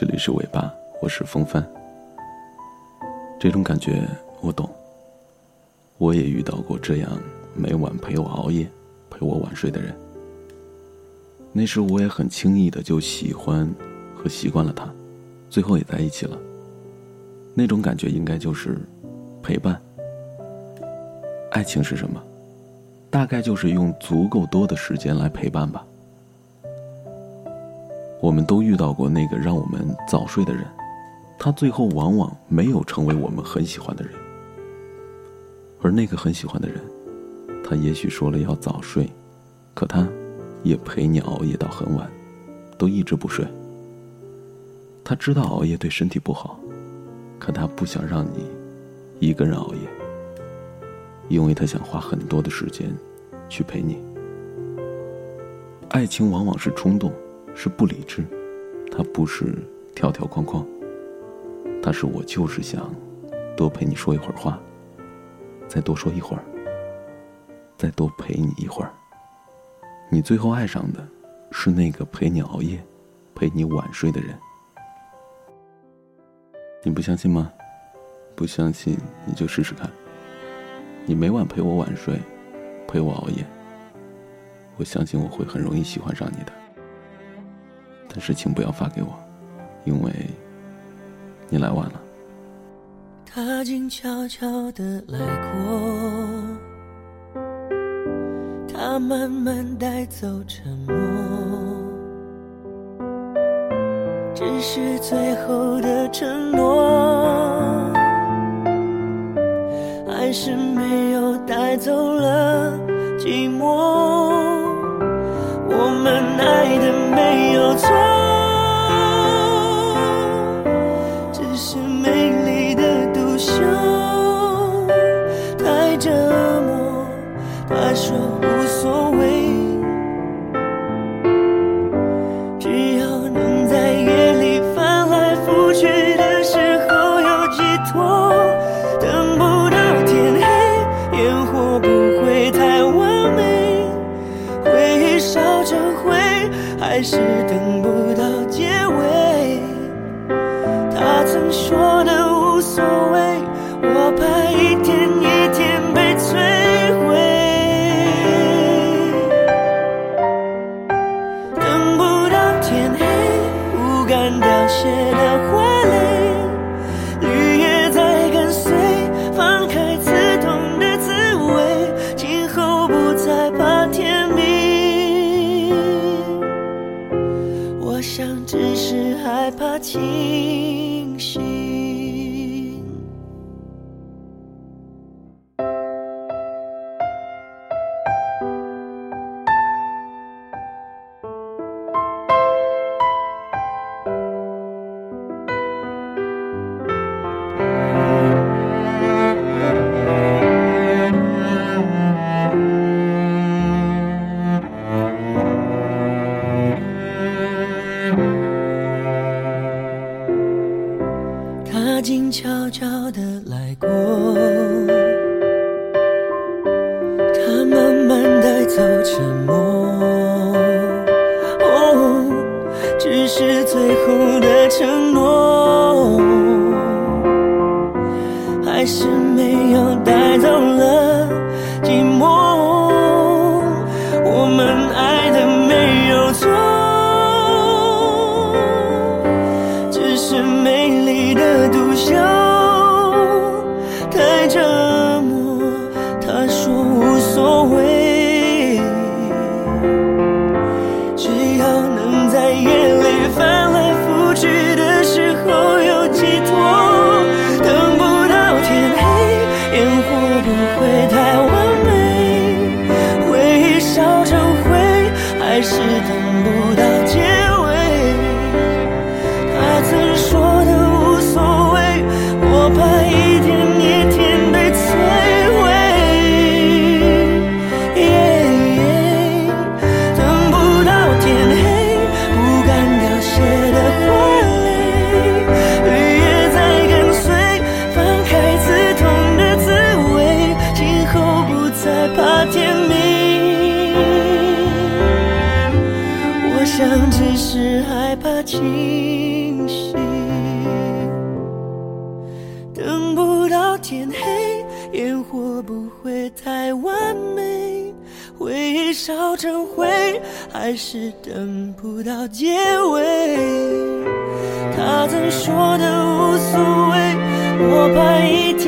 这里是尾巴，我是风帆。这种感觉我懂，我也遇到过这样每晚陪我熬夜、陪我晚睡的人。那时我也很轻易的就喜欢和习惯了他，最后也在一起了。那种感觉应该就是陪伴。爱情是什么？大概就是用足够多的时间来陪伴吧。我们都遇到过那个让我们早睡的人，他最后往往没有成为我们很喜欢的人。而那个很喜欢的人，他也许说了要早睡，可他，也陪你熬夜到很晚，都一直不睡。他知道熬夜对身体不好，可他不想让你一个人熬夜，因为他想花很多的时间去陪你。爱情往往是冲动。是不理智，它不是条条框框，它是我就是想多陪你说一会儿话，再多说一会儿，再多陪你一会儿。你最后爱上的，是那个陪你熬夜、陪你晚睡的人。你不相信吗？不相信你就试试看。你每晚陪我晚睡，陪我熬夜，我相信我会很容易喜欢上你的。但是请不要发给我，因为你来晚了。他静悄悄的来过，他慢慢带走沉默，只是最后的承诺，还是没有带走了寂寞。我们爱的没有错，我怕一天一天被摧毁。等不到天黑，不敢凋谢的花蕾，绿叶在跟随，放开刺痛的滋味，今后不再怕天明。我想，只是害怕清醒。承诺，还是没有带走了寂寞。我们爱的没有错。只是美丽的独秀还是等不是害怕清醒，等不到天黑，烟火不会太完美，回忆烧成灰，还是等不到结尾。他曾说的无所谓，我怕一天